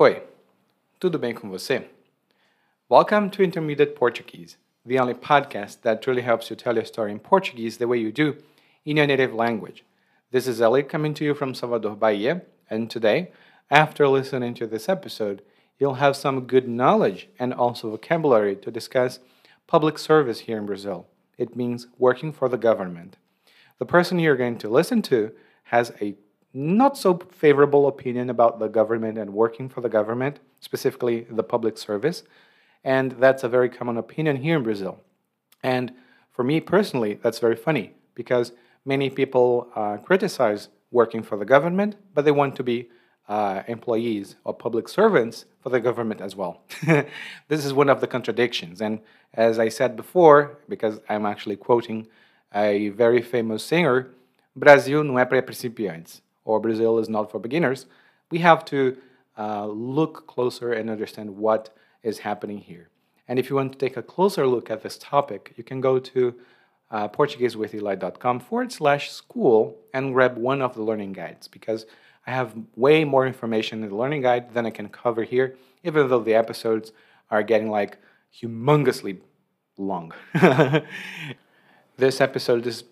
Oi, tudo bem com você? Welcome to Intermediate Portuguese, the only podcast that truly helps you tell your story in Portuguese the way you do in your native language. This is Eli coming to you from Salvador, Bahia, and today, after listening to this episode, you'll have some good knowledge and also vocabulary to discuss public service here in Brazil. It means working for the government. The person you're going to listen to has a not so favorable opinion about the government and working for the government, specifically the public service. And that's a very common opinion here in Brazil. And for me personally, that's very funny because many people uh, criticize working for the government, but they want to be uh, employees or public servants for the government as well. this is one of the contradictions. And as I said before, because I'm actually quoting a very famous singer, Brasil não é para principiantes or Brazil is not for beginners, we have to uh, look closer and understand what is happening here. And if you want to take a closer look at this topic, you can go to uh, PortugueseWithEli.com forward slash school and grab one of the learning guides because I have way more information in the learning guide than I can cover here, even though the episodes are getting like humongously long. this episode is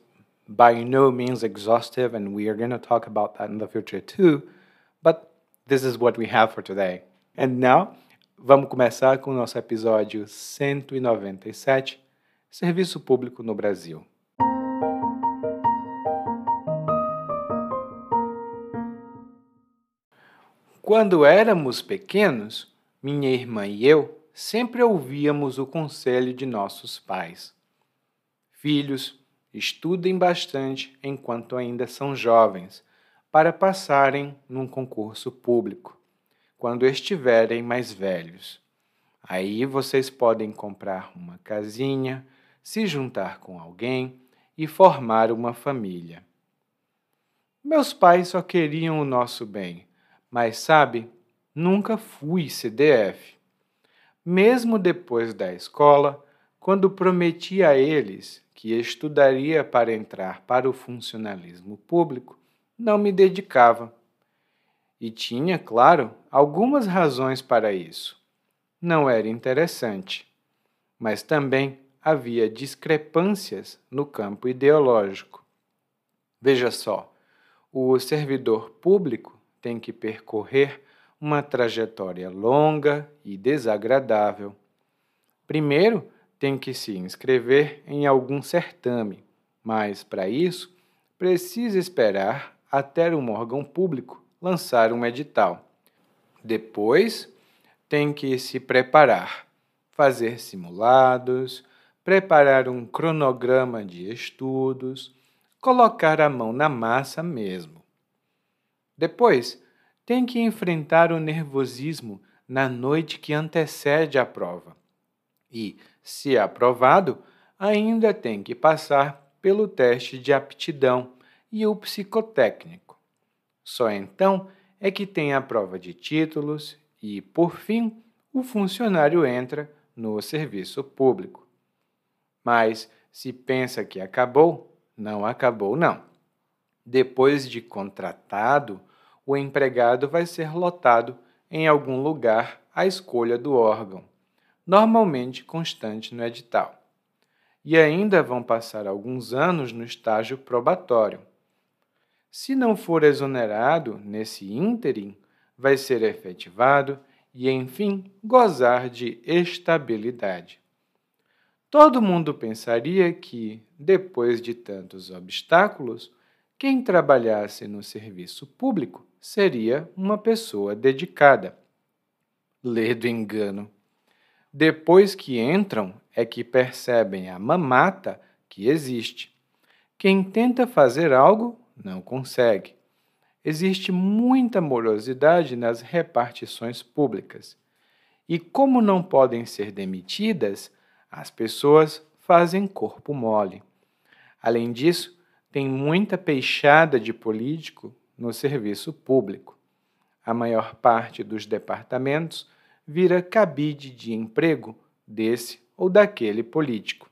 by no means exhaustive, and we are going to talk about that in the future too. But this is what we have for today. And now, vamos começar com o nosso episódio 197, Serviço Público no Brasil. Quando éramos pequenos, minha irmã e eu sempre ouvíamos o conselho de nossos pais. Filhos, estudem bastante enquanto ainda são jovens, para passarem num concurso público, quando estiverem mais velhos. Aí vocês podem comprar uma casinha, se juntar com alguém e formar uma família. Meus pais só queriam o nosso bem, mas sabe, nunca fui CDF. Mesmo depois da escola, quando prometi a eles que estudaria para entrar para o funcionalismo público, não me dedicava. E tinha, claro, algumas razões para isso. Não era interessante, mas também havia discrepâncias no campo ideológico. Veja só, o servidor público tem que percorrer uma trajetória longa e desagradável. Primeiro, tem que se inscrever em algum certame, mas para isso precisa esperar até um órgão público lançar um edital. Depois, tem que se preparar, fazer simulados, preparar um cronograma de estudos, colocar a mão na massa mesmo. Depois, tem que enfrentar o nervosismo na noite que antecede a prova e, se aprovado, ainda tem que passar pelo teste de aptidão e o psicotécnico. Só então é que tem a prova de títulos e, por fim, o funcionário entra no serviço público. Mas se pensa que acabou, não acabou não. Depois de contratado, o empregado vai ser lotado em algum lugar à escolha do órgão normalmente constante no edital. E ainda vão passar alguns anos no estágio probatório. Se não for exonerado nesse ínterim, vai ser efetivado e, enfim, gozar de estabilidade. Todo mundo pensaria que, depois de tantos obstáculos, quem trabalhasse no serviço público seria uma pessoa dedicada. Lê do engano. Depois que entram, é que percebem a mamata que existe. Quem tenta fazer algo não consegue. Existe muita morosidade nas repartições públicas. E como não podem ser demitidas, as pessoas fazem corpo mole. Além disso, tem muita peixada de político no serviço público. A maior parte dos departamentos vira cabide de emprego desse ou daquele político.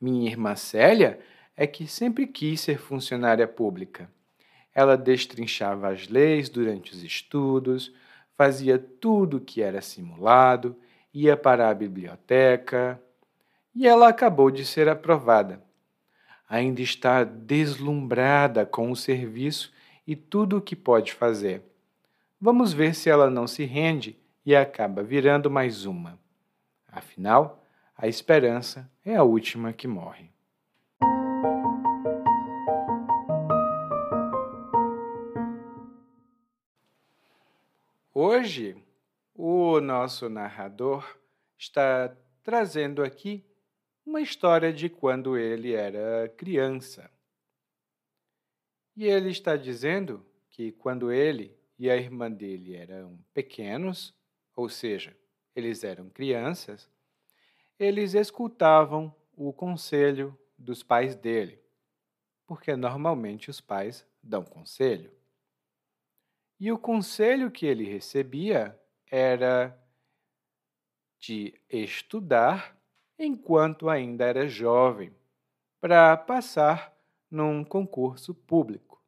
Minha irmã Célia é que sempre quis ser funcionária pública. Ela destrinchava as leis durante os estudos, fazia tudo que era simulado, ia para a biblioteca e ela acabou de ser aprovada. Ainda está deslumbrada com o serviço e tudo o que pode fazer. Vamos ver se ela não se rende e acaba virando mais uma. Afinal, a esperança é a última que morre. Hoje, o nosso narrador está trazendo aqui uma história de quando ele era criança. E ele está dizendo que quando ele e a irmã dele eram pequenos, ou seja, eles eram crianças, eles escutavam o conselho dos pais dele, porque normalmente os pais dão conselho. E o conselho que ele recebia era de estudar enquanto ainda era jovem, para passar num concurso público.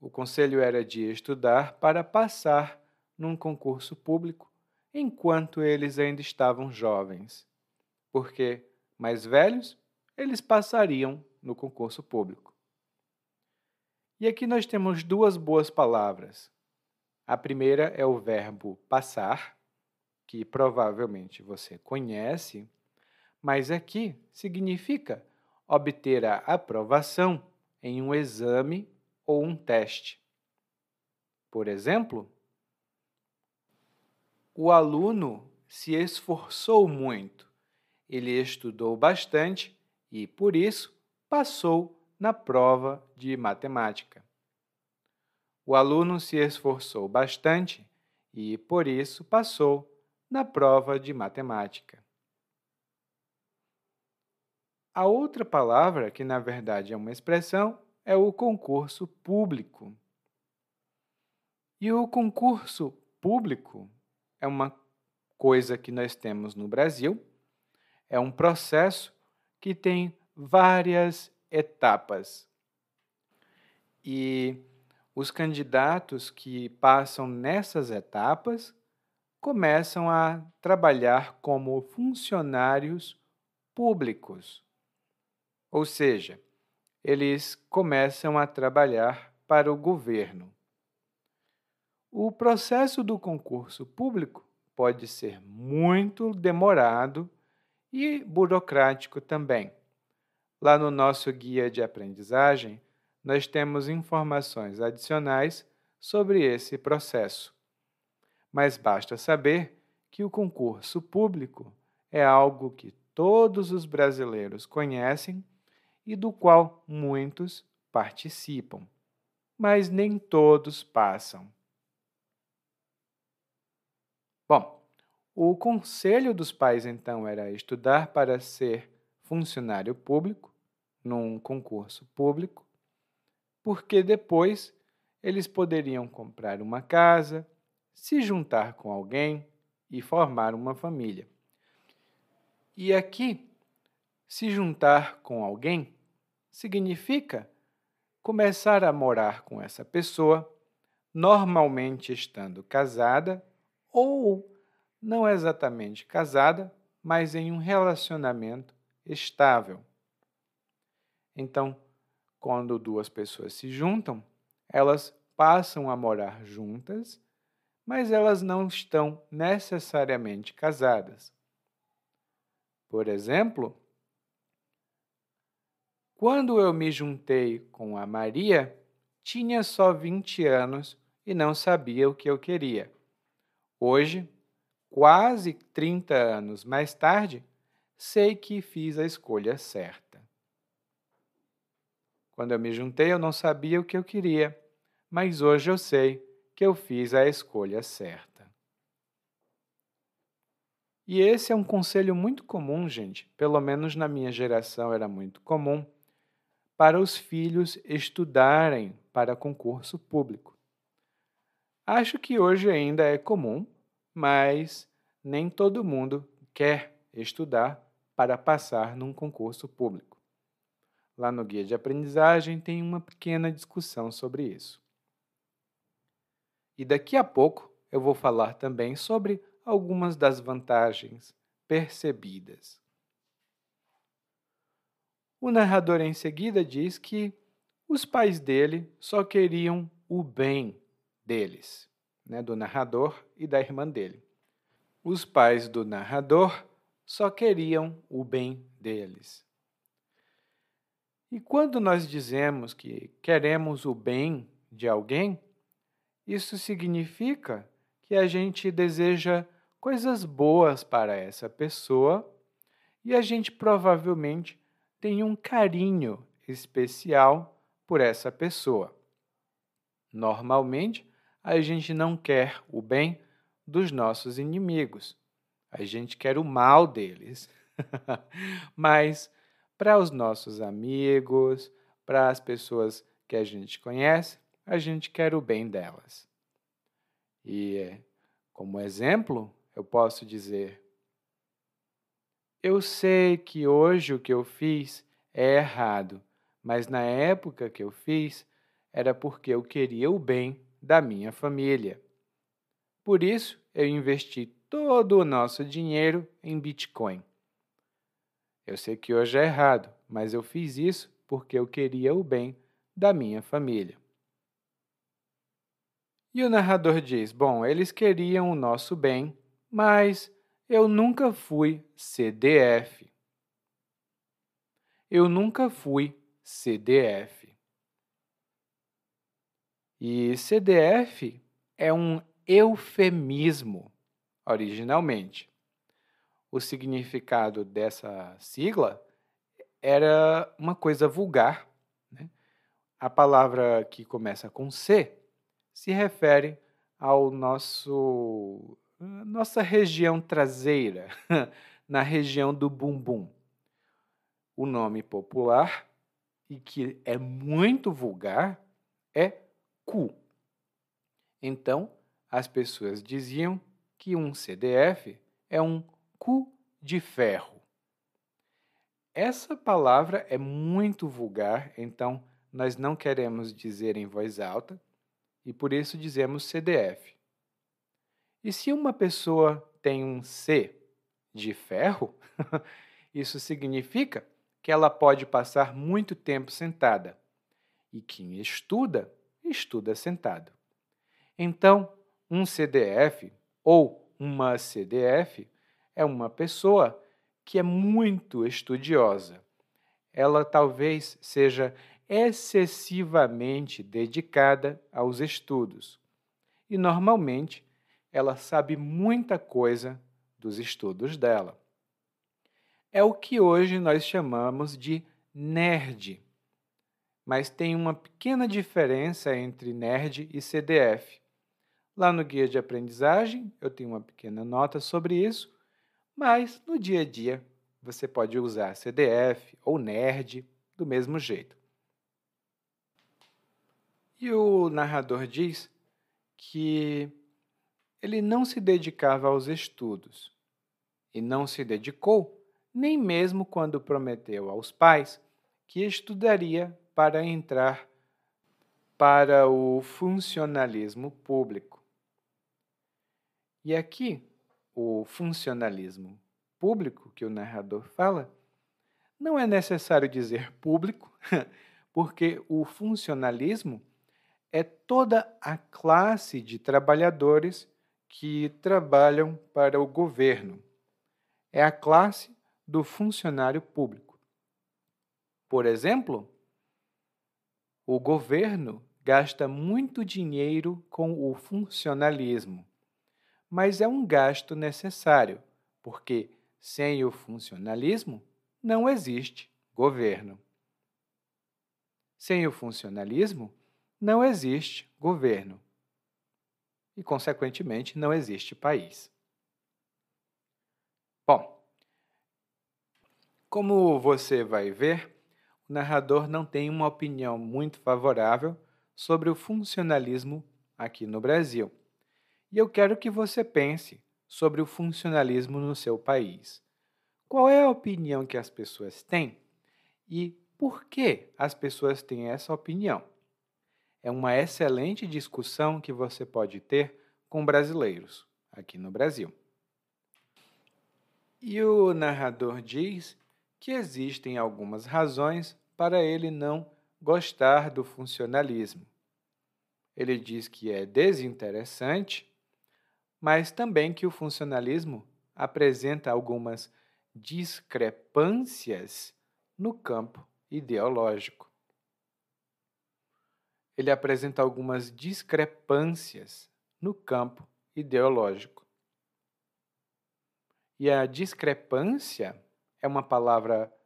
O conselho era de estudar para passar num concurso público enquanto eles ainda estavam jovens, porque, mais velhos, eles passariam no concurso público. E aqui nós temos duas boas palavras. A primeira é o verbo passar, que provavelmente você conhece, mas aqui significa obter a aprovação em um exame ou um teste. Por exemplo, o aluno se esforçou muito, ele estudou bastante e, por isso, passou na prova de matemática. O aluno se esforçou bastante e, por isso, passou na prova de matemática. A outra palavra, que na verdade é uma expressão, é o concurso público. E o concurso público é uma coisa que nós temos no Brasil, é um processo que tem várias etapas. E os candidatos que passam nessas etapas começam a trabalhar como funcionários públicos. Ou seja, eles começam a trabalhar para o governo. O processo do concurso público pode ser muito demorado e burocrático também. Lá no nosso guia de aprendizagem, nós temos informações adicionais sobre esse processo. Mas basta saber que o concurso público é algo que todos os brasileiros conhecem e do qual muitos participam, mas nem todos passam. Bom, o conselho dos pais então era estudar para ser funcionário público num concurso público, porque depois eles poderiam comprar uma casa, se juntar com alguém e formar uma família. E aqui, se juntar com alguém significa começar a morar com essa pessoa, normalmente estando casada ou não exatamente casada, mas em um relacionamento estável. Então, quando duas pessoas se juntam, elas passam a morar juntas, mas elas não estão necessariamente casadas. Por exemplo, quando eu me juntei com a Maria, tinha só 20 anos e não sabia o que eu queria. Hoje, quase 30 anos mais tarde, sei que fiz a escolha certa. Quando eu me juntei, eu não sabia o que eu queria, mas hoje eu sei que eu fiz a escolha certa. E esse é um conselho muito comum, gente, pelo menos na minha geração era muito comum, para os filhos estudarem para concurso público. Acho que hoje ainda é comum, mas nem todo mundo quer estudar para passar num concurso público. Lá no guia de aprendizagem tem uma pequena discussão sobre isso. E daqui a pouco eu vou falar também sobre algumas das vantagens percebidas. O narrador em seguida diz que os pais dele só queriam o bem deles, né, do narrador e da irmã dele. Os pais do narrador só queriam o bem deles. E quando nós dizemos que queremos o bem de alguém, isso significa que a gente deseja coisas boas para essa pessoa e a gente provavelmente tem um carinho especial por essa pessoa. Normalmente, a gente não quer o bem dos nossos inimigos. A gente quer o mal deles. Mas para os nossos amigos, para as pessoas que a gente conhece, a gente quer o bem delas. E como exemplo, eu posso dizer: Eu sei que hoje o que eu fiz é errado, mas na época que eu fiz era porque eu queria o bem da minha família. Por isso, eu investi todo o nosso dinheiro em Bitcoin. Eu sei que hoje é errado, mas eu fiz isso porque eu queria o bem da minha família. E o narrador diz: Bom, eles queriam o nosso bem, mas eu nunca fui CDF. Eu nunca fui CDF. E CDF é um eufemismo, originalmente. O significado dessa sigla era uma coisa vulgar. Né? A palavra que começa com C se refere ao nosso nossa região traseira, na região do bumbum. O nome popular e que é muito vulgar é cu. Então, as pessoas diziam que um CDF é um cu de ferro. Essa palavra é muito vulgar, então nós não queremos dizer em voz alta e por isso dizemos CDF. E se uma pessoa tem um C de ferro, isso significa que ela pode passar muito tempo sentada. E quem estuda estuda sentado. Então, um CDF ou uma CDF é uma pessoa que é muito estudiosa. Ela talvez seja excessivamente dedicada aos estudos. E normalmente ela sabe muita coisa dos estudos dela. É o que hoje nós chamamos de nerd mas tem uma pequena diferença entre nerd e CDF. Lá no guia de aprendizagem eu tenho uma pequena nota sobre isso, mas no dia a dia você pode usar CDF ou nerd do mesmo jeito. E o narrador diz que ele não se dedicava aos estudos e não se dedicou nem mesmo quando prometeu aos pais que estudaria para entrar para o funcionalismo público. E aqui, o funcionalismo público que o narrador fala, não é necessário dizer público, porque o funcionalismo é toda a classe de trabalhadores que trabalham para o governo. É a classe do funcionário público. Por exemplo, o governo gasta muito dinheiro com o funcionalismo, mas é um gasto necessário, porque sem o funcionalismo não existe governo. Sem o funcionalismo não existe governo e, consequentemente, não existe país. Bom, como você vai ver, narrador não tem uma opinião muito favorável sobre o funcionalismo aqui no Brasil. E eu quero que você pense sobre o funcionalismo no seu país. Qual é a opinião que as pessoas têm e por que as pessoas têm essa opinião? é uma excelente discussão que você pode ter com brasileiros aqui no Brasil. E o narrador diz que existem algumas razões para ele não gostar do funcionalismo. Ele diz que é desinteressante, mas também que o funcionalismo apresenta algumas discrepâncias no campo ideológico. Ele apresenta algumas discrepâncias no campo ideológico. E a discrepância é uma palavra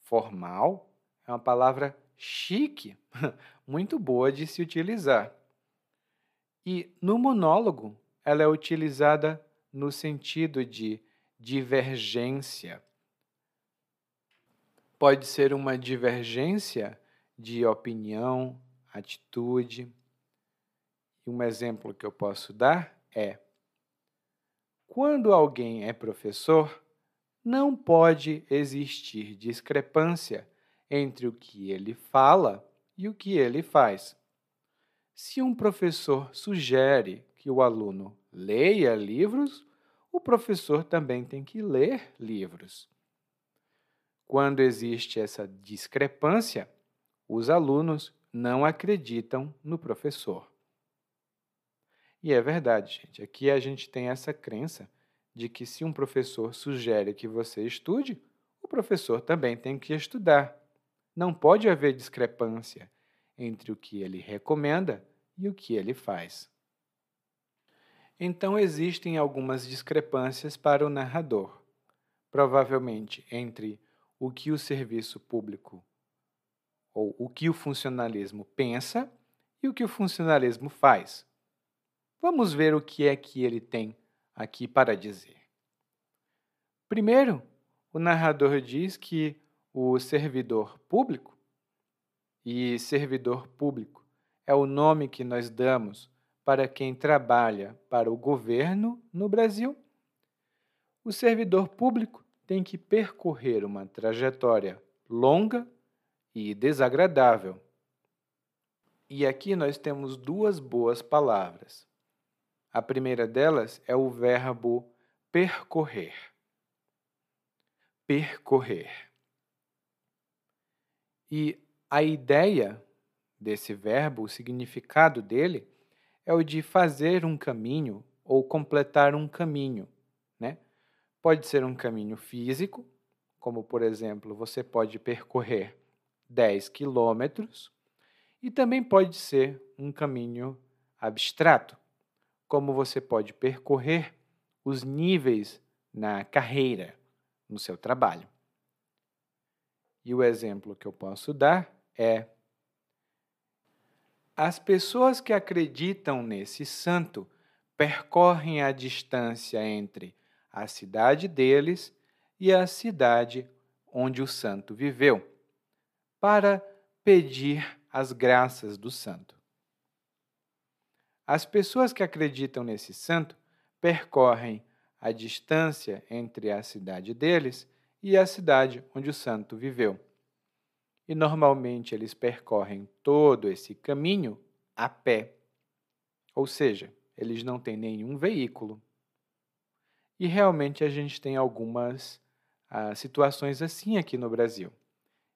formal, uma palavra chique, muito boa de se utilizar. E no monólogo, ela é utilizada no sentido de divergência. Pode ser uma divergência de opinião, atitude. Um exemplo que eu posso dar é quando alguém é professor, não pode existir discrepância entre o que ele fala e o que ele faz. Se um professor sugere que o aluno leia livros, o professor também tem que ler livros. Quando existe essa discrepância, os alunos não acreditam no professor. E é verdade, gente. Aqui a gente tem essa crença de que se um professor sugere que você estude, o professor também tem que estudar. Não pode haver discrepância entre o que ele recomenda e o que ele faz. Então existem algumas discrepâncias para o narrador, provavelmente entre o que o serviço público ou o que o funcionalismo pensa e o que o funcionalismo faz. Vamos ver o que é que ele tem aqui para dizer. Primeiro, o narrador diz que o servidor público, e servidor público é o nome que nós damos para quem trabalha para o governo no Brasil, o servidor público tem que percorrer uma trajetória longa e desagradável. E aqui nós temos duas boas palavras. A primeira delas é o verbo percorrer. Percorrer. E a ideia desse verbo, o significado dele, é o de fazer um caminho ou completar um caminho. Né? Pode ser um caminho físico, como por exemplo, você pode percorrer 10 quilômetros, e também pode ser um caminho abstrato, como você pode percorrer os níveis na carreira, no seu trabalho. E o exemplo que eu posso dar é: as pessoas que acreditam nesse santo percorrem a distância entre a cidade deles e a cidade onde o santo viveu, para pedir as graças do santo. As pessoas que acreditam nesse santo percorrem a distância entre a cidade deles e a cidade onde o santo viveu. E normalmente eles percorrem todo esse caminho a pé, ou seja, eles não têm nenhum veículo. E realmente a gente tem algumas ah, situações assim aqui no Brasil.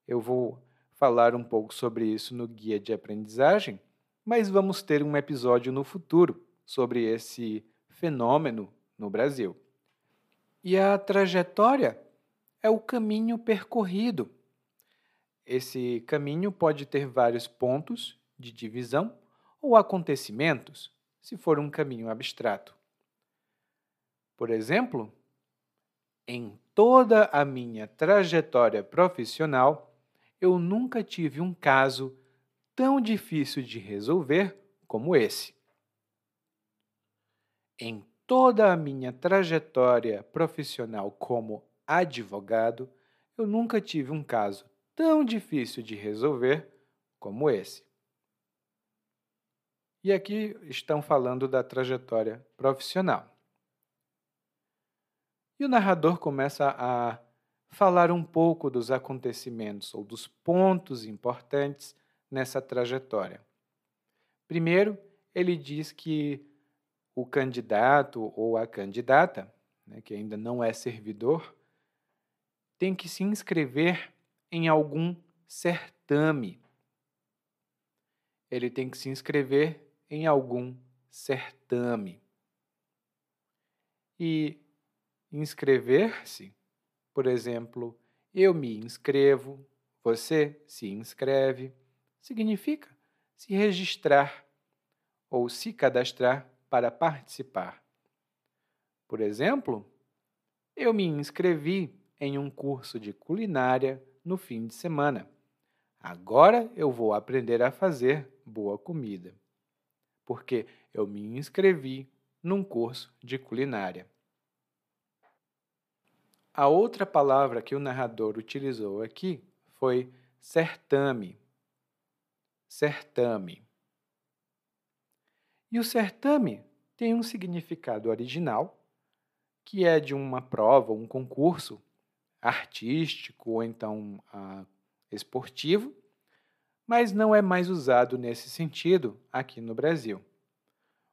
Eu vou falar um pouco sobre isso no guia de aprendizagem, mas vamos ter um episódio no futuro sobre esse fenômeno no Brasil. E a trajetória é o caminho percorrido. Esse caminho pode ter vários pontos de divisão ou acontecimentos, se for um caminho abstrato. Por exemplo, em toda a minha trajetória profissional, eu nunca tive um caso tão difícil de resolver como esse. Em toda a minha trajetória profissional como advogado, eu nunca tive um caso tão difícil de resolver como esse. E aqui estão falando da trajetória profissional. E o narrador começa a falar um pouco dos acontecimentos ou dos pontos importantes nessa trajetória. Primeiro, ele diz que o candidato ou a candidata, né, que ainda não é servidor, tem que se inscrever em algum certame. Ele tem que se inscrever em algum certame. E inscrever-se, por exemplo, eu me inscrevo, você se inscreve, significa se registrar ou se cadastrar para participar. Por exemplo, eu me inscrevi em um curso de culinária no fim de semana. Agora eu vou aprender a fazer boa comida, porque eu me inscrevi num curso de culinária. A outra palavra que o narrador utilizou aqui foi certame. Certame. E o certame tem um significado original, que é de uma prova, um concurso artístico ou então uh, esportivo, mas não é mais usado nesse sentido aqui no Brasil.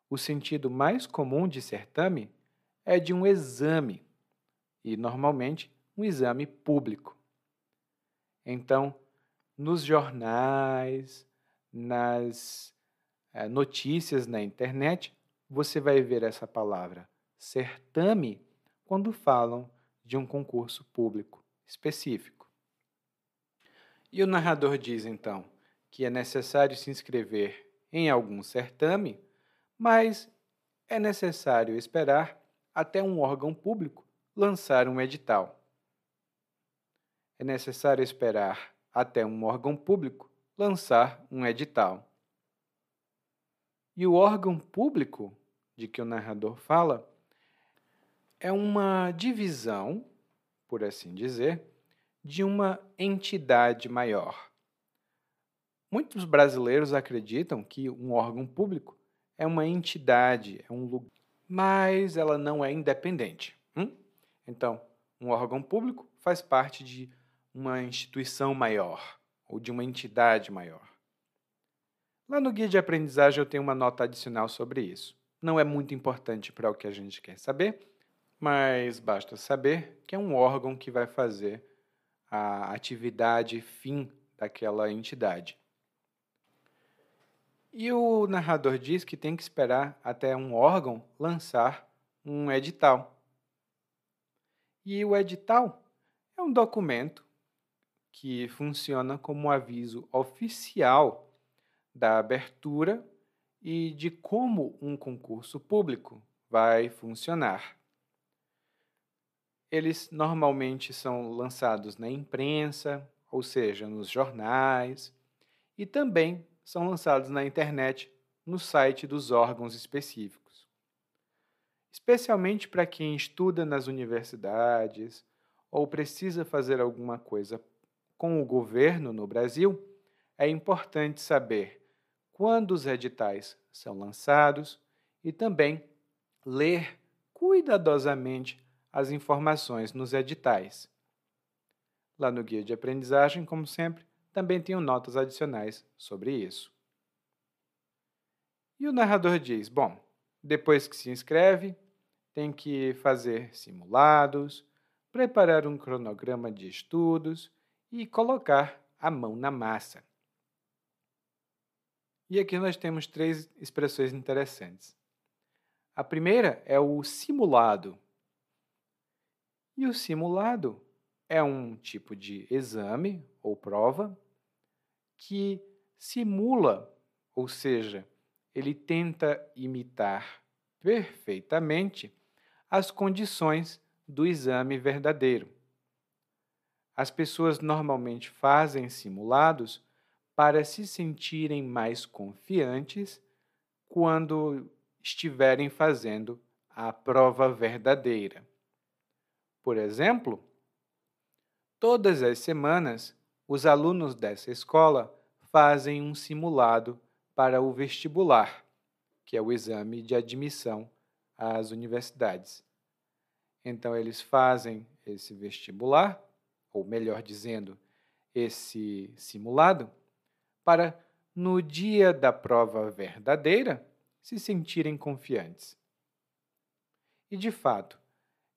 O sentido mais comum de certame é de um exame, e normalmente um exame público. Então, nos jornais, nas é, notícias na internet, você vai ver essa palavra certame quando falam de um concurso público específico. E o narrador diz então que é necessário se inscrever em algum certame, mas é necessário esperar até um órgão público lançar um edital. É necessário esperar até um órgão público lançar um edital. E o órgão público de que o narrador fala é uma divisão, por assim dizer, de uma entidade maior. Muitos brasileiros acreditam que um órgão público é uma entidade, é um lugar, mas ela não é independente. Hum? Então, um órgão público faz parte de uma instituição maior ou de uma entidade maior. Lá no guia de aprendizagem eu tenho uma nota adicional sobre isso. Não é muito importante para o que a gente quer saber, mas basta saber que é um órgão que vai fazer a atividade fim daquela entidade. E o narrador diz que tem que esperar até um órgão lançar um edital. E o edital é um documento que funciona como aviso oficial da abertura e de como um concurso público vai funcionar. Eles normalmente são lançados na imprensa, ou seja, nos jornais, e também são lançados na internet no site dos órgãos específicos. Especialmente para quem estuda nas universidades ou precisa fazer alguma coisa com o governo no Brasil, é importante saber quando os editais são lançados e também ler cuidadosamente as informações nos editais. Lá no guia de aprendizagem, como sempre, também tenho notas adicionais sobre isso. E o narrador diz: bom, depois que se inscreve, tem que fazer simulados, preparar um cronograma de estudos e colocar a mão na massa. E aqui nós temos três expressões interessantes. A primeira é o simulado. E o simulado é um tipo de exame ou prova que simula, ou seja, ele tenta imitar perfeitamente as condições do exame verdadeiro. As pessoas normalmente fazem simulados para se sentirem mais confiantes quando estiverem fazendo a prova verdadeira. Por exemplo, todas as semanas, os alunos dessa escola fazem um simulado para o vestibular, que é o exame de admissão às universidades. Então, eles fazem esse vestibular ou melhor dizendo, esse simulado, para no dia da prova verdadeira, se sentirem confiantes. E de fato,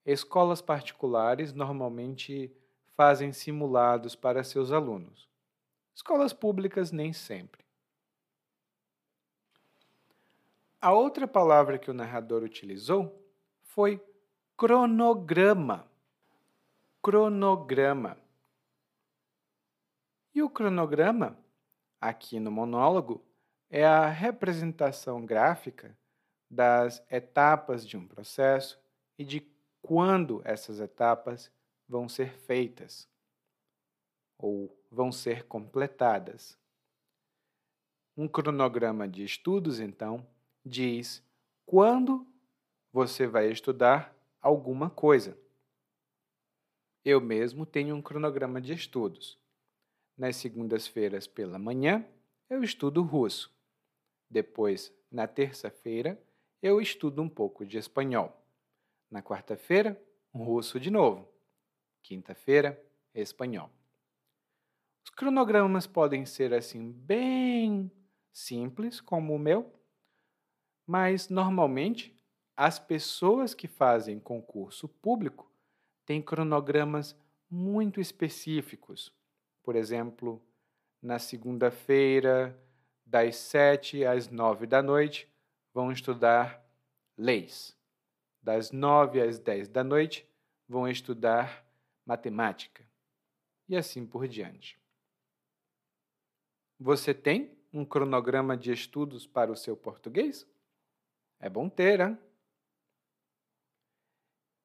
escolas particulares normalmente fazem simulados para seus alunos. Escolas públicas nem sempre. A outra palavra que o narrador utilizou foi cronograma. Cronograma. E o cronograma, aqui no monólogo, é a representação gráfica das etapas de um processo e de quando essas etapas vão ser feitas ou vão ser completadas. Um cronograma de estudos, então, diz quando você vai estudar alguma coisa. Eu mesmo tenho um cronograma de estudos. Nas segundas-feiras pela manhã, eu estudo russo. Depois, na terça-feira, eu estudo um pouco de espanhol. Na quarta-feira, russo de novo. Quinta-feira, espanhol. Os cronogramas podem ser assim bem simples, como o meu, mas normalmente as pessoas que fazem concurso público têm cronogramas muito específicos. Por exemplo, na segunda-feira, das sete às nove da noite, vão estudar leis. Das nove às dez da noite, vão estudar matemática. E assim por diante. Você tem um cronograma de estudos para o seu português? É bom ter, hein?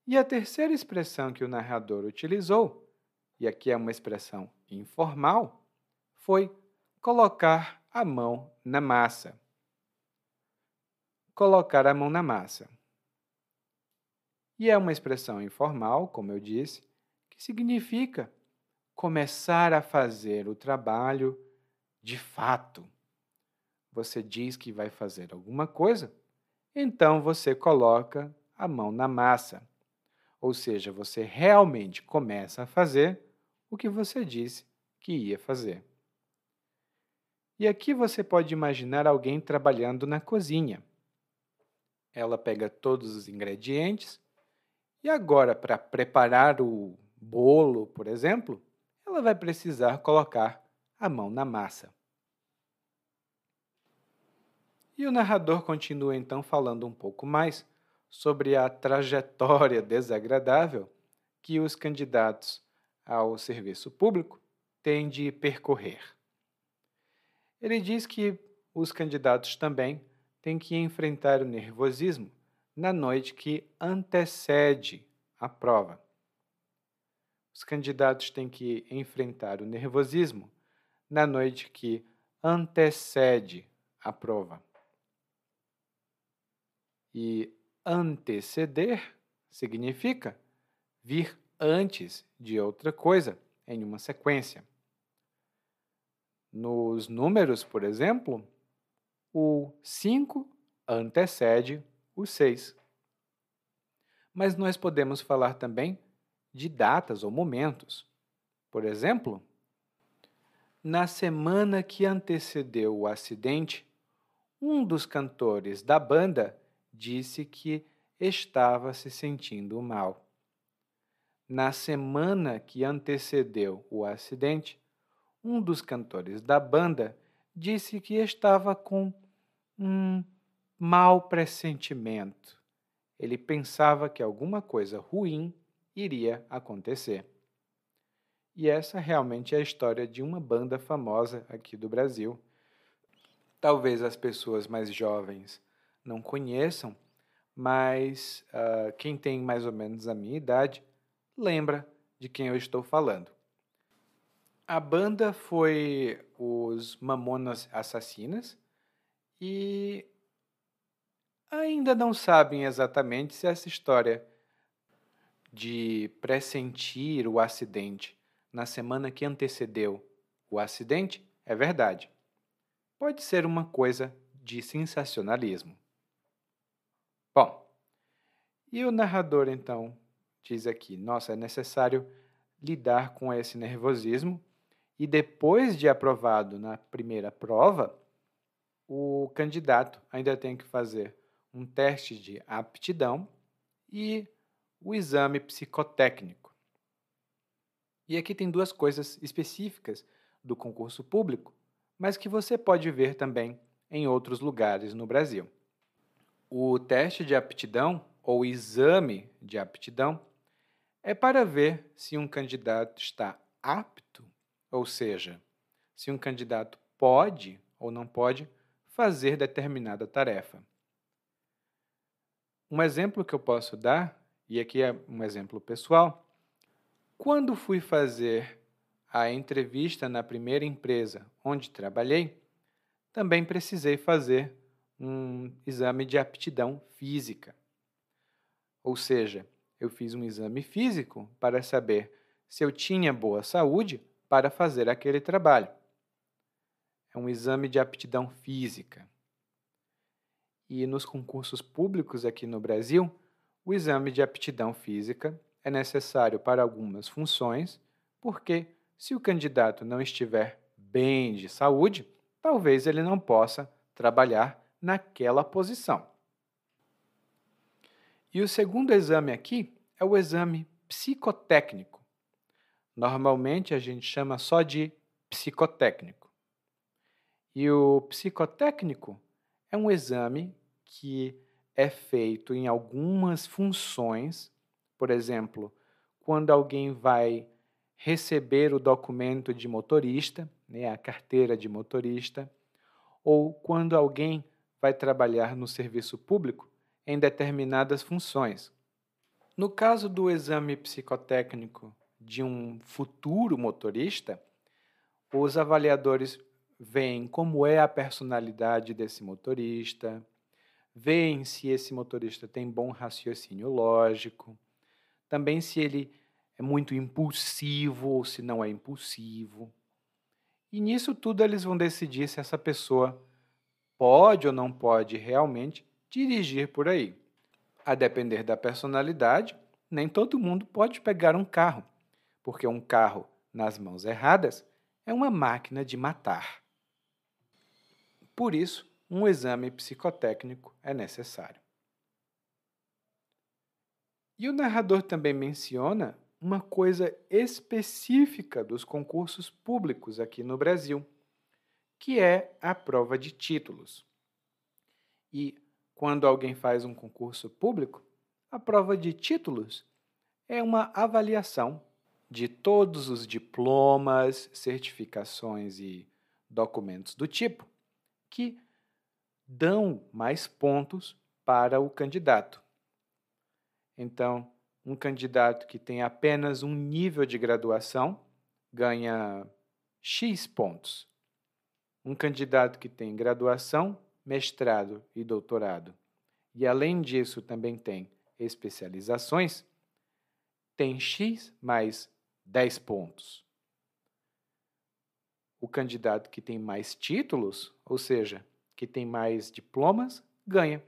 E a terceira expressão que o narrador utilizou, e aqui é uma expressão informal, foi colocar a mão na massa. Colocar a mão na massa. E é uma expressão informal, como eu disse, que significa começar a fazer o trabalho de fato. Você diz que vai fazer alguma coisa, então você coloca a mão na massa. Ou seja, você realmente começa a fazer o que você disse que ia fazer. E aqui você pode imaginar alguém trabalhando na cozinha. Ela pega todos os ingredientes e agora, para preparar o bolo, por exemplo, ela vai precisar colocar a mão na massa. E o narrador continua então falando um pouco mais sobre a trajetória desagradável que os candidatos ao serviço público têm de percorrer. Ele diz que os candidatos também têm que enfrentar o nervosismo na noite que antecede a prova. Os candidatos têm que enfrentar o nervosismo na noite que antecede a prova. E anteceder significa vir antes de outra coisa em uma sequência. Nos números, por exemplo, o 5 antecede o 6. Mas nós podemos falar também de datas ou momentos. Por exemplo, na semana que antecedeu o acidente, um dos cantores da banda disse que estava se sentindo mal. Na semana que antecedeu o acidente, um dos cantores da banda disse que estava com um mau pressentimento. Ele pensava que alguma coisa ruim iria acontecer. E essa realmente é a história de uma banda famosa aqui do Brasil. Talvez as pessoas mais jovens não conheçam, mas uh, quem tem mais ou menos a minha idade lembra de quem eu estou falando. A banda foi os Mamonas Assassinas e ainda não sabem exatamente se essa história de pressentir o acidente na semana que antecedeu o acidente é verdade. Pode ser uma coisa de sensacionalismo. Bom, e o narrador então diz aqui: nossa, é necessário lidar com esse nervosismo e depois de aprovado na primeira prova, o candidato ainda tem que fazer um teste de aptidão e o exame psicotécnico. E aqui tem duas coisas específicas do concurso público, mas que você pode ver também em outros lugares no Brasil. O teste de aptidão ou exame de aptidão é para ver se um candidato está apto, ou seja, se um candidato pode ou não pode fazer determinada tarefa. Um exemplo que eu posso dar, e aqui é um exemplo pessoal, quando fui fazer a entrevista na primeira empresa onde trabalhei, também precisei fazer um exame de aptidão física. Ou seja, eu fiz um exame físico para saber se eu tinha boa saúde para fazer aquele trabalho. É um exame de aptidão física. E nos concursos públicos aqui no Brasil, o exame de aptidão física é necessário para algumas funções, porque se o candidato não estiver bem de saúde, talvez ele não possa trabalhar naquela posição. E o segundo exame aqui é o exame psicotécnico. Normalmente a gente chama só de psicotécnico. E o psicotécnico é um exame que é feito em algumas funções, por exemplo, quando alguém vai receber o documento de motorista, né, a carteira de motorista, ou quando alguém vai trabalhar no serviço público em determinadas funções. No caso do exame psicotécnico de um futuro motorista, os avaliadores veem como é a personalidade desse motorista, veem se esse motorista tem bom raciocínio lógico, também se ele é muito impulsivo ou se não é impulsivo. E nisso tudo eles vão decidir se essa pessoa pode ou não pode realmente dirigir por aí. A depender da personalidade, nem todo mundo pode pegar um carro, porque um carro nas mãos erradas é uma máquina de matar. Por isso, um exame psicotécnico é necessário. E o narrador também menciona uma coisa específica dos concursos públicos aqui no Brasil, que é a prova de títulos. E quando alguém faz um concurso público, a prova de títulos é uma avaliação de todos os diplomas, certificações e documentos do tipo que dão mais pontos para o candidato. Então, um candidato que tem apenas um nível de graduação ganha X pontos. Um candidato que tem graduação, mestrado e doutorado, e além disso também tem especializações, tem X mais 10 pontos. O candidato que tem mais títulos, ou seja, que tem mais diplomas, ganha.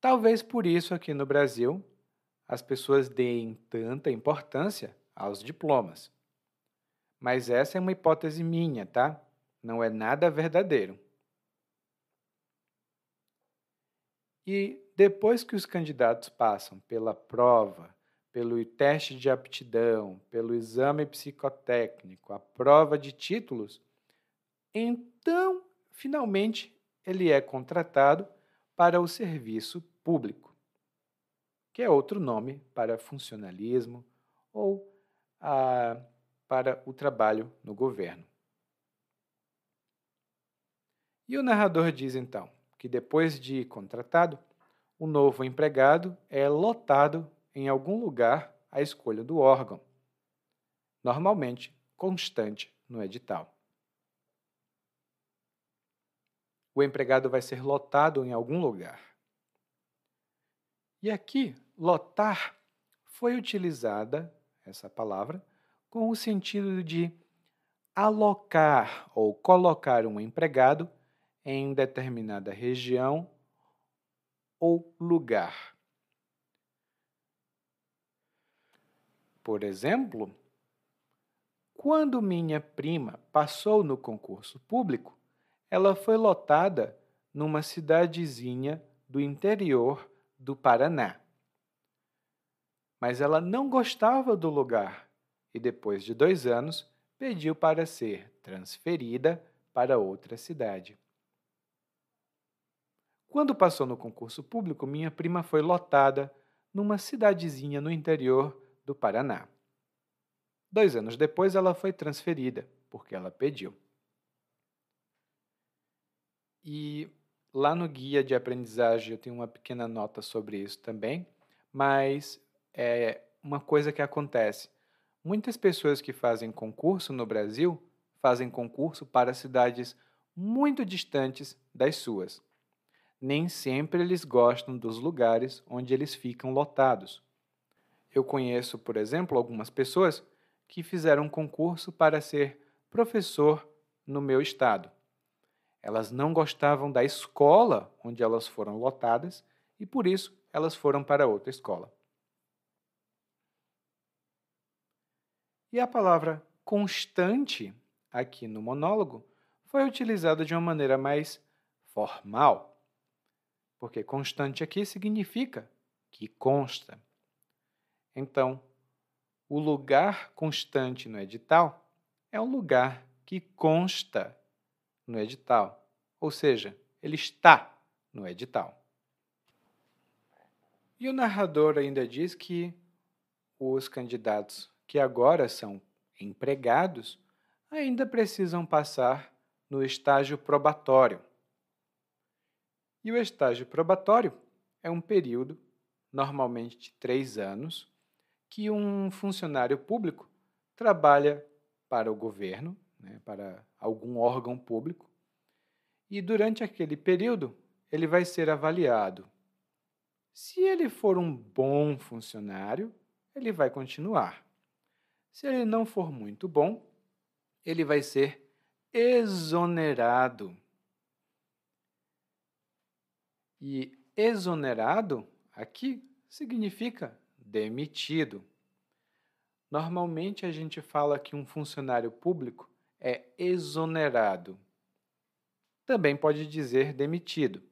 Talvez por isso aqui no Brasil as pessoas deem tanta importância aos diplomas. Mas essa é uma hipótese minha, tá? Não é nada verdadeiro. E depois que os candidatos passam pela prova, pelo teste de aptidão, pelo exame psicotécnico, a prova de títulos, então finalmente ele é contratado para o serviço público, que é outro nome para funcionalismo ou a, para o trabalho no governo. E o narrador diz então que depois de contratado, o novo empregado é lotado em algum lugar à escolha do órgão, normalmente constante no edital. O empregado vai ser lotado em algum lugar. E aqui, lotar foi utilizada essa palavra com o sentido de alocar ou colocar um empregado em determinada região ou lugar. Por exemplo, quando minha prima passou no concurso público, ela foi lotada numa cidadezinha do interior do Paraná. Mas ela não gostava do lugar e, depois de dois anos, pediu para ser transferida para outra cidade. Quando passou no concurso público, minha prima foi lotada numa cidadezinha no interior do Paraná. Dois anos depois, ela foi transferida, porque ela pediu. E lá no guia de aprendizagem eu tenho uma pequena nota sobre isso também, mas é uma coisa que acontece. Muitas pessoas que fazem concurso no Brasil fazem concurso para cidades muito distantes das suas. Nem sempre eles gostam dos lugares onde eles ficam lotados. Eu conheço, por exemplo, algumas pessoas que fizeram concurso para ser professor no meu estado. Elas não gostavam da escola onde elas foram lotadas e por isso elas foram para outra escola. E a palavra constante aqui no monólogo foi utilizada de uma maneira mais formal, porque constante aqui significa que consta. Então, o lugar constante no edital é um lugar que consta no edital, ou seja, ele está no edital. E o narrador ainda diz que os candidatos que agora são empregados ainda precisam passar no estágio probatório. E o estágio probatório é um período, normalmente de três anos, que um funcionário público trabalha para o governo, né, para algum órgão público, e durante aquele período ele vai ser avaliado. Se ele for um bom funcionário, ele vai continuar. Se ele não for muito bom, ele vai ser exonerado. E exonerado aqui significa demitido. Normalmente a gente fala que um funcionário público é exonerado. Também pode dizer demitido,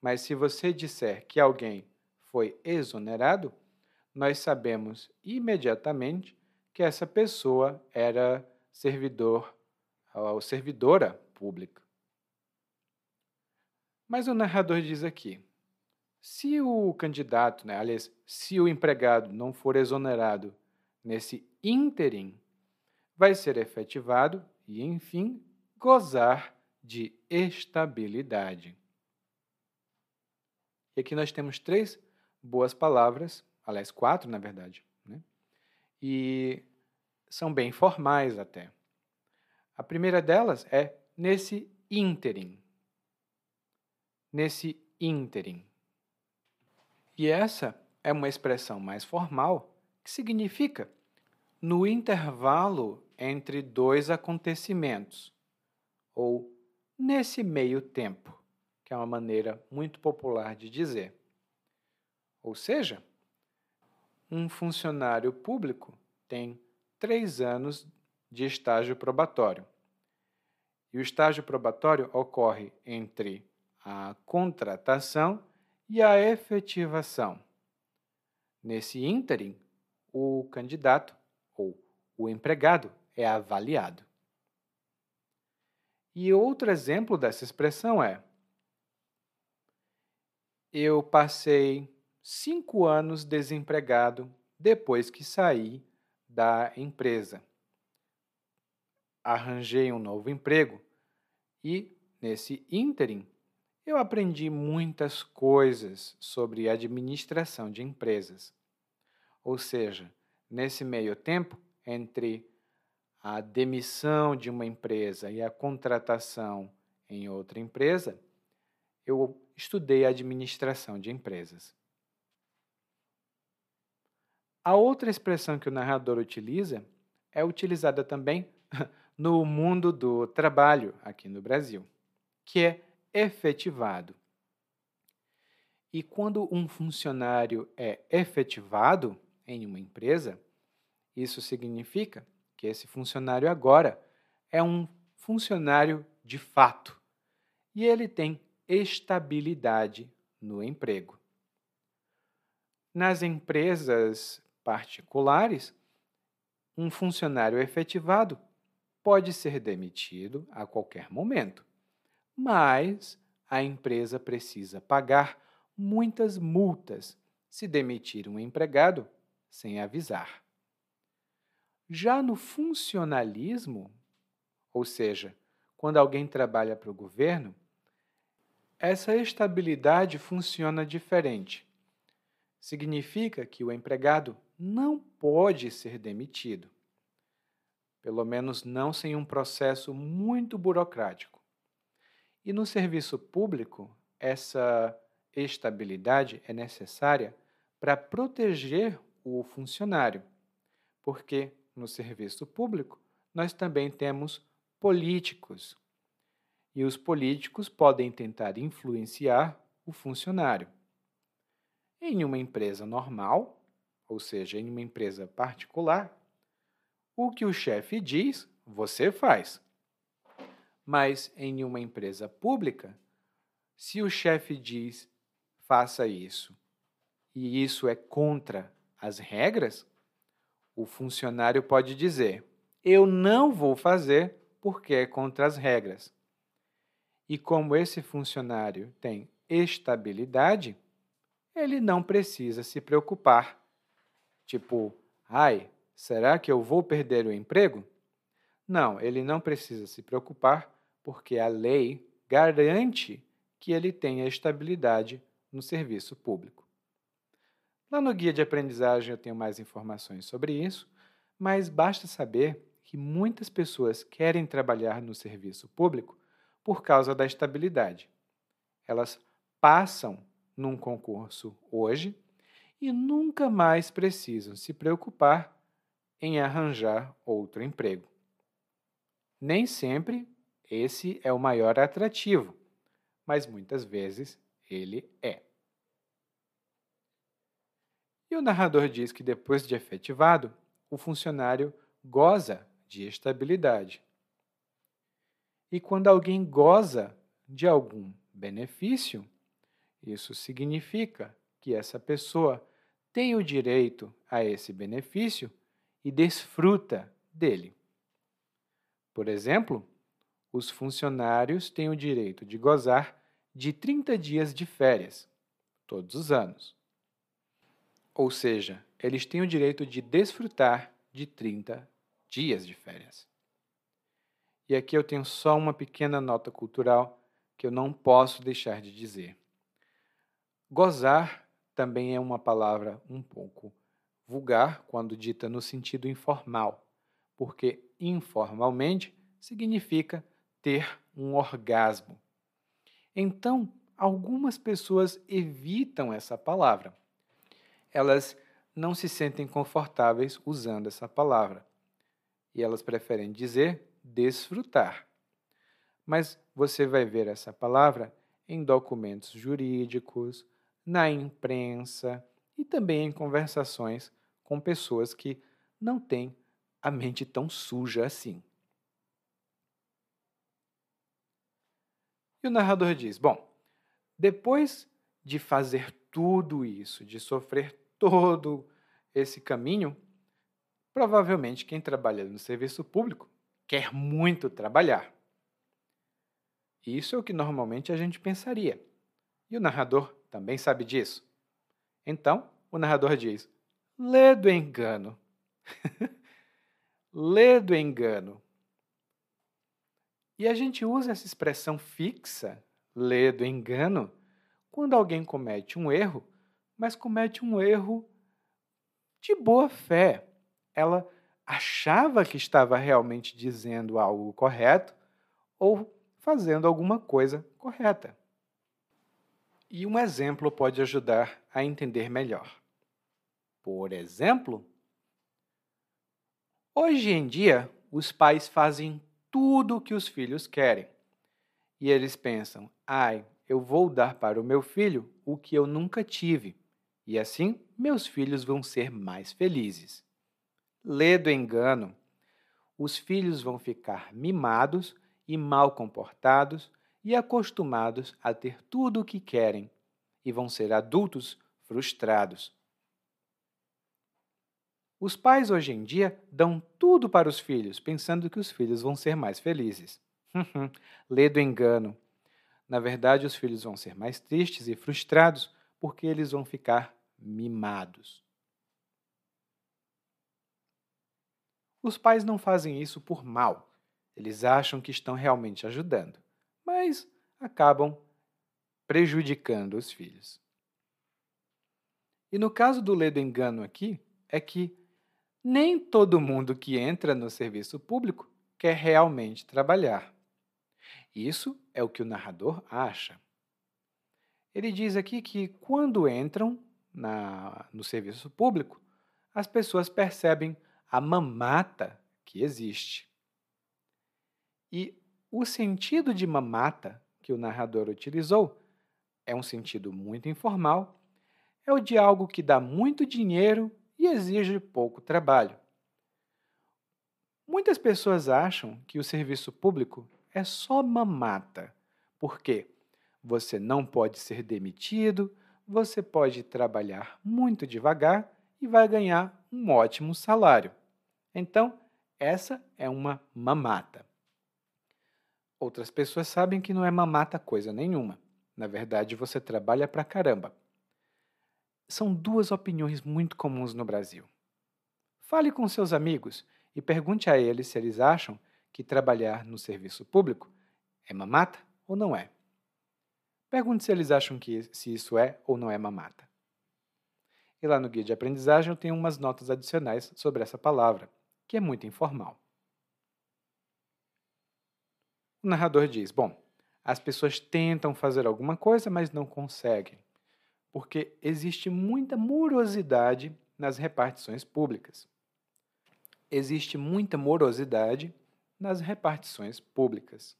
mas se você disser que alguém foi exonerado, nós sabemos imediatamente que essa pessoa era servidor ou servidora pública. Mas o narrador diz aqui: se o candidato, né, aliás, se o empregado não for exonerado nesse ínterim, vai ser efetivado e, enfim, gozar de estabilidade. E aqui nós temos três boas palavras, aliás, quatro, na verdade, né? e são bem formais até. A primeira delas é nesse ínterim. Nesse ínterim. E essa é uma expressão mais formal que significa no intervalo entre dois acontecimentos, ou nesse meio tempo, que é uma maneira muito popular de dizer. Ou seja, um funcionário público tem três anos de estágio probatório. E o estágio probatório ocorre entre a contratação e a efetivação. Nesse ínterim, o candidato ou o empregado é avaliado. E outro exemplo dessa expressão é: Eu passei cinco anos desempregado depois que saí da empresa. Arranjei um novo emprego e, nesse ínterim, eu aprendi muitas coisas sobre administração de empresas. Ou seja, nesse meio tempo, entre a demissão de uma empresa e a contratação em outra empresa, eu estudei administração de empresas. A outra expressão que o narrador utiliza é utilizada também no mundo do trabalho aqui no Brasil, que é efetivado. E quando um funcionário é efetivado em uma empresa, isso significa que esse funcionário agora é um funcionário de fato. e ele tem estabilidade no emprego. Nas empresas particulares, um funcionário efetivado pode ser demitido a qualquer momento, mas a empresa precisa pagar muitas multas se demitir um empregado sem avisar. Já no funcionalismo, ou seja, quando alguém trabalha para o governo, essa estabilidade funciona diferente. Significa que o empregado não pode ser demitido, pelo menos não sem um processo muito burocrático. E no serviço público, essa estabilidade é necessária para proteger o funcionário, porque no serviço público nós também temos políticos. E os políticos podem tentar influenciar o funcionário. Em uma empresa normal, ou seja, em uma empresa particular, o que o chefe diz, você faz. Mas em uma empresa pública, se o chefe diz faça isso e isso é contra as regras, o funcionário pode dizer: eu não vou fazer porque é contra as regras. E como esse funcionário tem estabilidade, ele não precisa se preocupar. Tipo, ai, será que eu vou perder o emprego? Não, ele não precisa se preocupar porque a lei garante que ele tenha estabilidade no serviço público. Lá no guia de aprendizagem eu tenho mais informações sobre isso, mas basta saber que muitas pessoas querem trabalhar no serviço público por causa da estabilidade. Elas passam num concurso hoje e nunca mais precisam se preocupar em arranjar outro emprego. Nem sempre esse é o maior atrativo, mas muitas vezes ele é. E o narrador diz que depois de efetivado, o funcionário goza de estabilidade. E quando alguém goza de algum benefício, isso significa que essa pessoa tem o direito a esse benefício e desfruta dele. Por exemplo, os funcionários têm o direito de gozar de 30 dias de férias, todos os anos. Ou seja, eles têm o direito de desfrutar de 30 dias de férias. E aqui eu tenho só uma pequena nota cultural que eu não posso deixar de dizer. Gozar também é uma palavra um pouco vulgar quando dita no sentido informal, porque informalmente significa ter um orgasmo. Então, algumas pessoas evitam essa palavra. Elas não se sentem confortáveis usando essa palavra e elas preferem dizer desfrutar. Mas você vai ver essa palavra em documentos jurídicos, na imprensa e também em conversações com pessoas que não têm a mente tão suja assim. E o narrador diz: Bom, depois de fazer tudo isso, de sofrer todo esse caminho, Provavelmente quem trabalha no serviço público quer muito trabalhar. Isso é o que normalmente a gente pensaria. E o narrador também sabe disso. Então, o narrador diz: lê do engano. lê do engano. E a gente usa essa expressão fixa, lê do engano, quando alguém comete um erro, mas comete um erro de boa fé ela achava que estava realmente dizendo algo correto ou fazendo alguma coisa correta. E um exemplo pode ajudar a entender melhor. Por exemplo, hoje em dia, os pais fazem tudo o que os filhos querem. E eles pensam: ai, eu vou dar para o meu filho o que eu nunca tive, e assim meus filhos vão ser mais felizes lê do engano. Os filhos vão ficar mimados e mal comportados e acostumados a ter tudo o que querem, e vão ser adultos frustrados. Os pais hoje em dia dão tudo para os filhos, pensando que os filhos vão ser mais felizes. Lê do engano. Na verdade, os filhos vão ser mais tristes e frustrados porque eles vão ficar mimados. Os pais não fazem isso por mal. Eles acham que estão realmente ajudando, mas acabam prejudicando os filhos. E no caso do ledo engano aqui, é que nem todo mundo que entra no serviço público quer realmente trabalhar. Isso é o que o narrador acha. Ele diz aqui que quando entram na, no serviço público, as pessoas percebem a mamata que existe. E o sentido de mamata que o narrador utilizou é um sentido muito informal, é o de algo que dá muito dinheiro e exige pouco trabalho. Muitas pessoas acham que o serviço público é só mamata, porque você não pode ser demitido, você pode trabalhar muito devagar e vai ganhar um ótimo salário. Então, essa é uma mamata. Outras pessoas sabem que não é mamata coisa nenhuma. Na verdade, você trabalha pra caramba. São duas opiniões muito comuns no Brasil. Fale com seus amigos e pergunte a eles se eles acham que trabalhar no serviço público é mamata ou não é. Pergunte se eles acham que se isso é ou não é mamata. E lá no guia de aprendizagem eu tenho umas notas adicionais sobre essa palavra que é muito informal. O narrador diz: Bom, as pessoas tentam fazer alguma coisa, mas não conseguem, porque existe muita morosidade nas repartições públicas. Existe muita morosidade nas repartições públicas.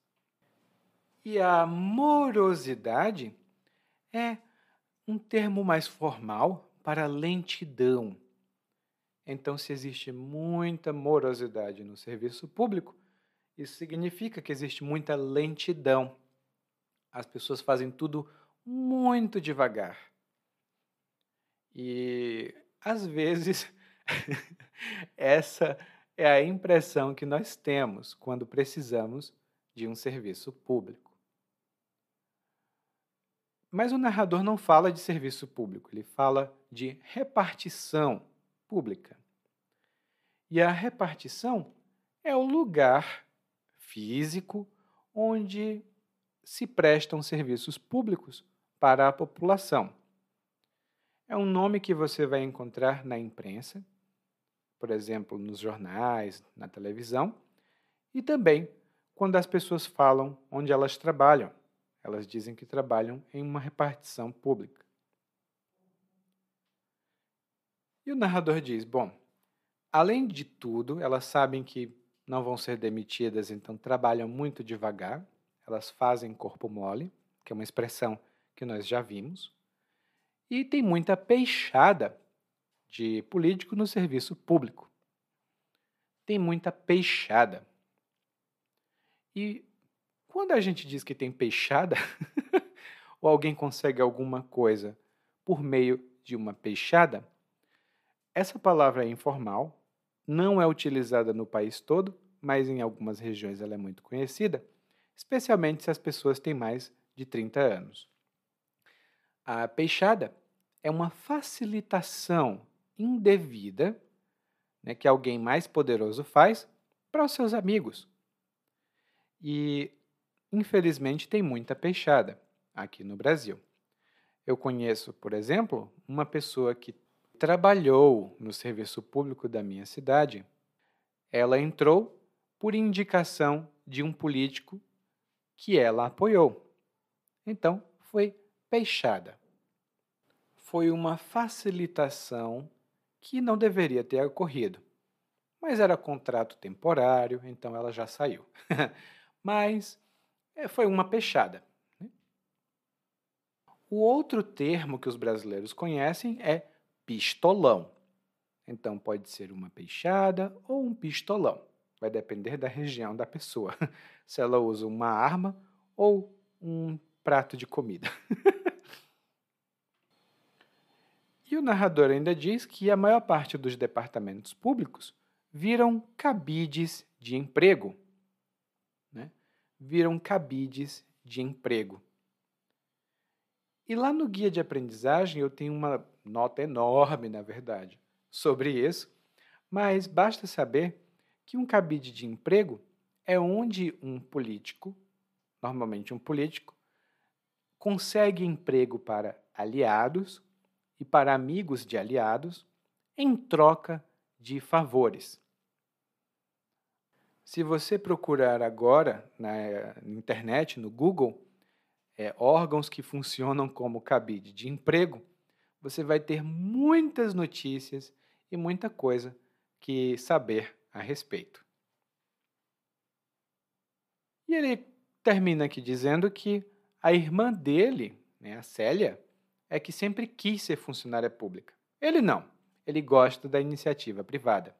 E a morosidade é um termo mais formal para lentidão então, se existe muita morosidade no serviço público, isso significa que existe muita lentidão. As pessoas fazem tudo muito devagar. E, às vezes, essa é a impressão que nós temos quando precisamos de um serviço público. Mas o narrador não fala de serviço público, ele fala de repartição pública. E a repartição é o lugar físico onde se prestam serviços públicos para a população. É um nome que você vai encontrar na imprensa, por exemplo, nos jornais, na televisão, e também quando as pessoas falam onde elas trabalham. Elas dizem que trabalham em uma repartição pública. E o narrador diz: Bom, além de tudo, elas sabem que não vão ser demitidas, então trabalham muito devagar, elas fazem corpo mole, que é uma expressão que nós já vimos, e tem muita peixada de político no serviço público. Tem muita peixada. E quando a gente diz que tem peixada, ou alguém consegue alguma coisa por meio de uma peixada, essa palavra é informal, não é utilizada no país todo, mas em algumas regiões ela é muito conhecida, especialmente se as pessoas têm mais de 30 anos. A peixada é uma facilitação indevida né, que alguém mais poderoso faz para os seus amigos. E, infelizmente, tem muita peixada aqui no Brasil. Eu conheço, por exemplo, uma pessoa que trabalhou no serviço público da minha cidade, ela entrou por indicação de um político que ela apoiou. Então, foi peixada. Foi uma facilitação que não deveria ter ocorrido. Mas era contrato temporário, então ela já saiu. Mas é, foi uma peixada. Né? O outro termo que os brasileiros conhecem é pistolão. Então, pode ser uma peixada ou um pistolão. Vai depender da região da pessoa. Se ela usa uma arma ou um prato de comida. e o narrador ainda diz que a maior parte dos departamentos públicos viram cabides de emprego. Viram cabides de emprego. E lá no guia de aprendizagem eu tenho uma nota enorme, na verdade, sobre isso, mas basta saber que um cabide de emprego é onde um político, normalmente um político, consegue emprego para aliados e para amigos de aliados em troca de favores. Se você procurar agora na internet, no Google, é, órgãos que funcionam como cabide de emprego, você vai ter muitas notícias e muita coisa que saber a respeito. E ele termina aqui dizendo que a irmã dele, né, a Célia, é que sempre quis ser funcionária pública. Ele não. Ele gosta da iniciativa privada.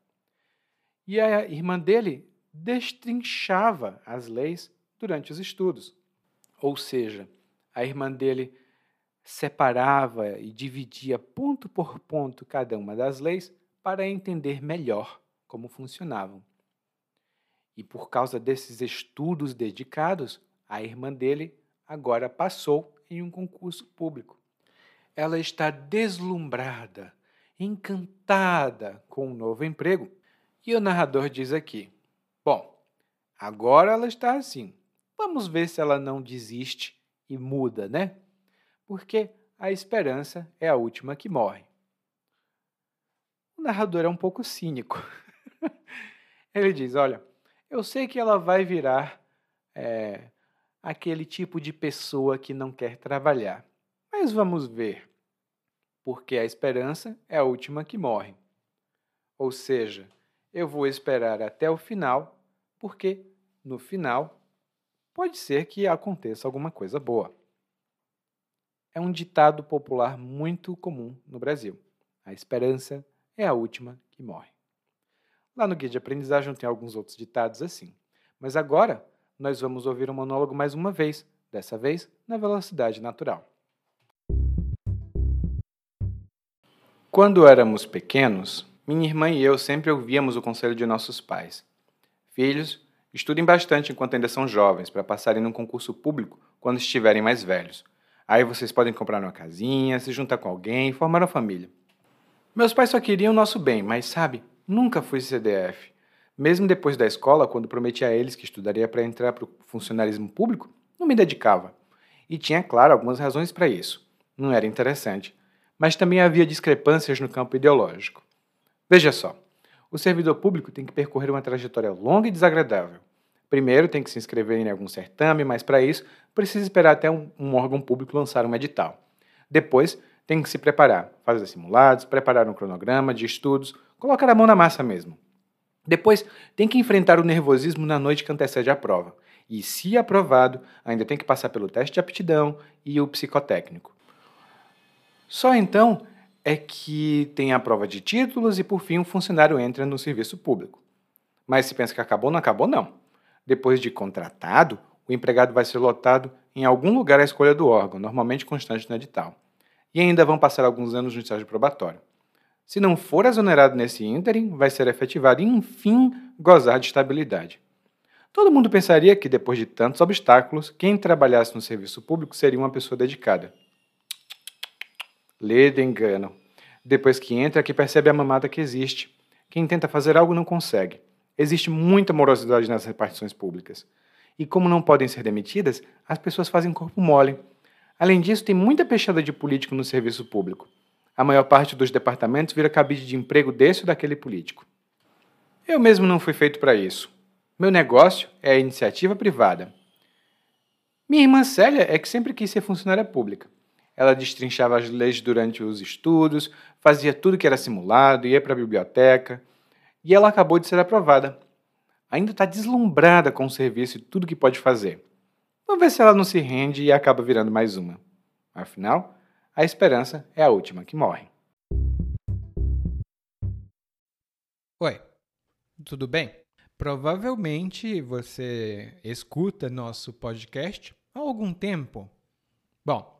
E a irmã dele destrinchava as leis durante os estudos. Ou seja, a irmã dele separava e dividia ponto por ponto cada uma das leis para entender melhor como funcionavam. E por causa desses estudos dedicados, a irmã dele agora passou em um concurso público. Ela está deslumbrada, encantada com o um novo emprego. E o narrador diz aqui: Bom, agora ela está assim. Vamos ver se ela não desiste e muda, né? Porque a esperança é a última que morre. O narrador é um pouco cínico. Ele diz: Olha, eu sei que ela vai virar é, aquele tipo de pessoa que não quer trabalhar, mas vamos ver. Porque a esperança é a última que morre. Ou seja, eu vou esperar até o final, porque no final pode ser que aconteça alguma coisa boa. É um ditado popular muito comum no Brasil. A esperança é a última que morre. Lá no guia de aprendizagem tem alguns outros ditados assim. Mas agora nós vamos ouvir o monólogo mais uma vez, dessa vez na velocidade natural. Quando éramos pequenos, minha irmã e eu sempre ouvíamos o conselho de nossos pais. Filhos, estudem bastante enquanto ainda são jovens, para passarem num concurso público quando estiverem mais velhos. Aí vocês podem comprar uma casinha, se juntar com alguém formar uma família. Meus pais só queriam o nosso bem, mas sabe, nunca fui CDF. Mesmo depois da escola, quando prometi a eles que estudaria para entrar para o funcionalismo público, não me dedicava. E tinha, claro, algumas razões para isso. Não era interessante. Mas também havia discrepâncias no campo ideológico. Veja só: o servidor público tem que percorrer uma trajetória longa e desagradável. Primeiro, tem que se inscrever em algum certame, mas para isso, precisa esperar até um, um órgão público lançar um edital. Depois, tem que se preparar, fazer simulados, preparar um cronograma de estudos, colocar a mão na massa mesmo. Depois, tem que enfrentar o nervosismo na noite que antecede a prova. E, se aprovado, ainda tem que passar pelo teste de aptidão e o psicotécnico. Só então é que tem a prova de títulos e, por fim, um funcionário entra no serviço público. Mas se pensa que acabou, não acabou, não. Depois de contratado, o empregado vai ser lotado em algum lugar à escolha do órgão, normalmente constante no edital. E ainda vão passar alguns anos no estágio probatório. Se não for exonerado nesse ínterim, vai ser efetivado e, enfim, gozar de estabilidade. Todo mundo pensaria que, depois de tantos obstáculos, quem trabalhasse no serviço público seria uma pessoa dedicada. Lê de engano. Depois que entra, que percebe a mamada que existe. Quem tenta fazer algo não consegue. Existe muita morosidade nas repartições públicas. E como não podem ser demitidas, as pessoas fazem corpo mole. Além disso, tem muita peixada de político no serviço público. A maior parte dos departamentos vira cabide de emprego desse ou daquele político. Eu mesmo não fui feito para isso. Meu negócio é a iniciativa privada. Minha irmã Célia é que sempre quis ser funcionária pública. Ela destrinchava as leis durante os estudos, fazia tudo que era simulado, ia para a biblioteca, e ela acabou de ser aprovada. Ainda está deslumbrada com o serviço e tudo que pode fazer. Vamos ver se ela não se rende e acaba virando mais uma. Afinal, a esperança é a última que morre. Oi, tudo bem? Provavelmente você escuta nosso podcast há algum tempo? Bom,